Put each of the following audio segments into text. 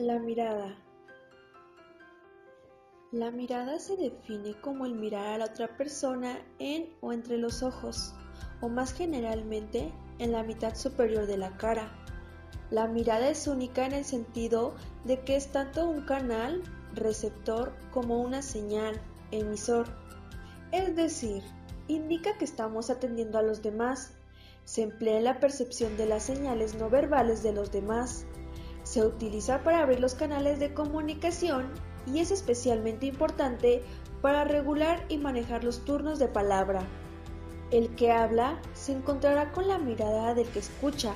La mirada. La mirada se define como el mirar a la otra persona en o entre los ojos, o más generalmente en la mitad superior de la cara. La mirada es única en el sentido de que es tanto un canal receptor como una señal emisor. Es decir, indica que estamos atendiendo a los demás. Se emplea en la percepción de las señales no verbales de los demás se utiliza para abrir los canales de comunicación y es especialmente importante para regular y manejar los turnos de palabra. El que habla se encontrará con la mirada del que escucha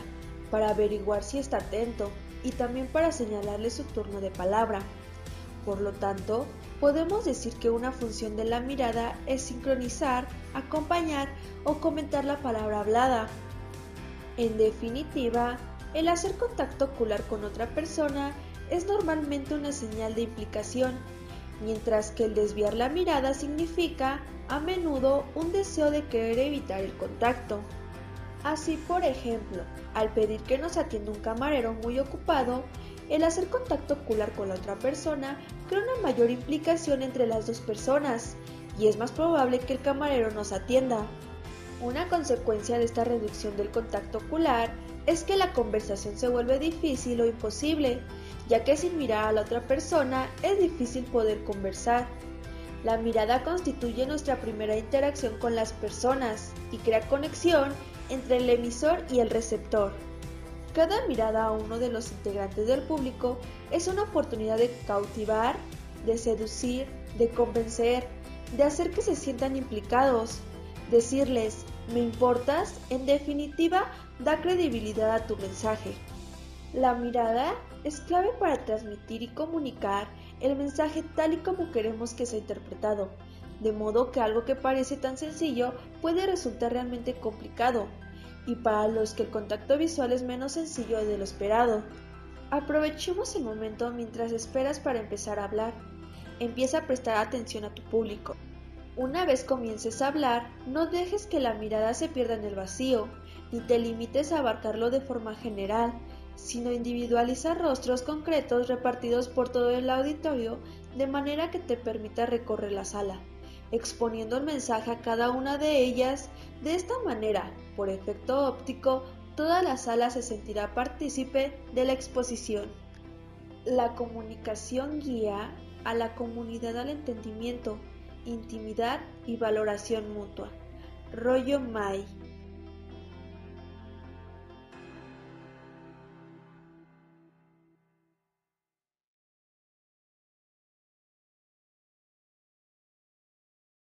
para averiguar si está atento y también para señalarle su turno de palabra. Por lo tanto, podemos decir que una función de la mirada es sincronizar, acompañar o comentar la palabra hablada. En definitiva, el hacer contacto ocular con otra persona es normalmente una señal de implicación, mientras que el desviar la mirada significa, a menudo, un deseo de querer evitar el contacto. Así, por ejemplo, al pedir que nos atienda un camarero muy ocupado, el hacer contacto ocular con la otra persona crea una mayor implicación entre las dos personas y es más probable que el camarero nos atienda. Una consecuencia de esta reducción del contacto ocular es que la conversación se vuelve difícil o imposible, ya que sin mirar a la otra persona es difícil poder conversar. La mirada constituye nuestra primera interacción con las personas y crea conexión entre el emisor y el receptor. Cada mirada a uno de los integrantes del público es una oportunidad de cautivar, de seducir, de convencer, de hacer que se sientan implicados, decirles, ¿me importas? En definitiva, da credibilidad a tu mensaje. La mirada es clave para transmitir y comunicar el mensaje tal y como queremos que sea interpretado, de modo que algo que parece tan sencillo puede resultar realmente complicado, y para los que el contacto visual es menos sencillo de lo esperado. Aprovechemos el momento mientras esperas para empezar a hablar. Empieza a prestar atención a tu público. Una vez comiences a hablar, no dejes que la mirada se pierda en el vacío, ni te limites a abarcarlo de forma general, sino individualiza rostros concretos repartidos por todo el auditorio de manera que te permita recorrer la sala, exponiendo el mensaje a cada una de ellas. De esta manera, por efecto óptico, toda la sala se sentirá partícipe de la exposición. La comunicación guía a la comunidad al entendimiento intimidad y valoración mutua. Rollo Mai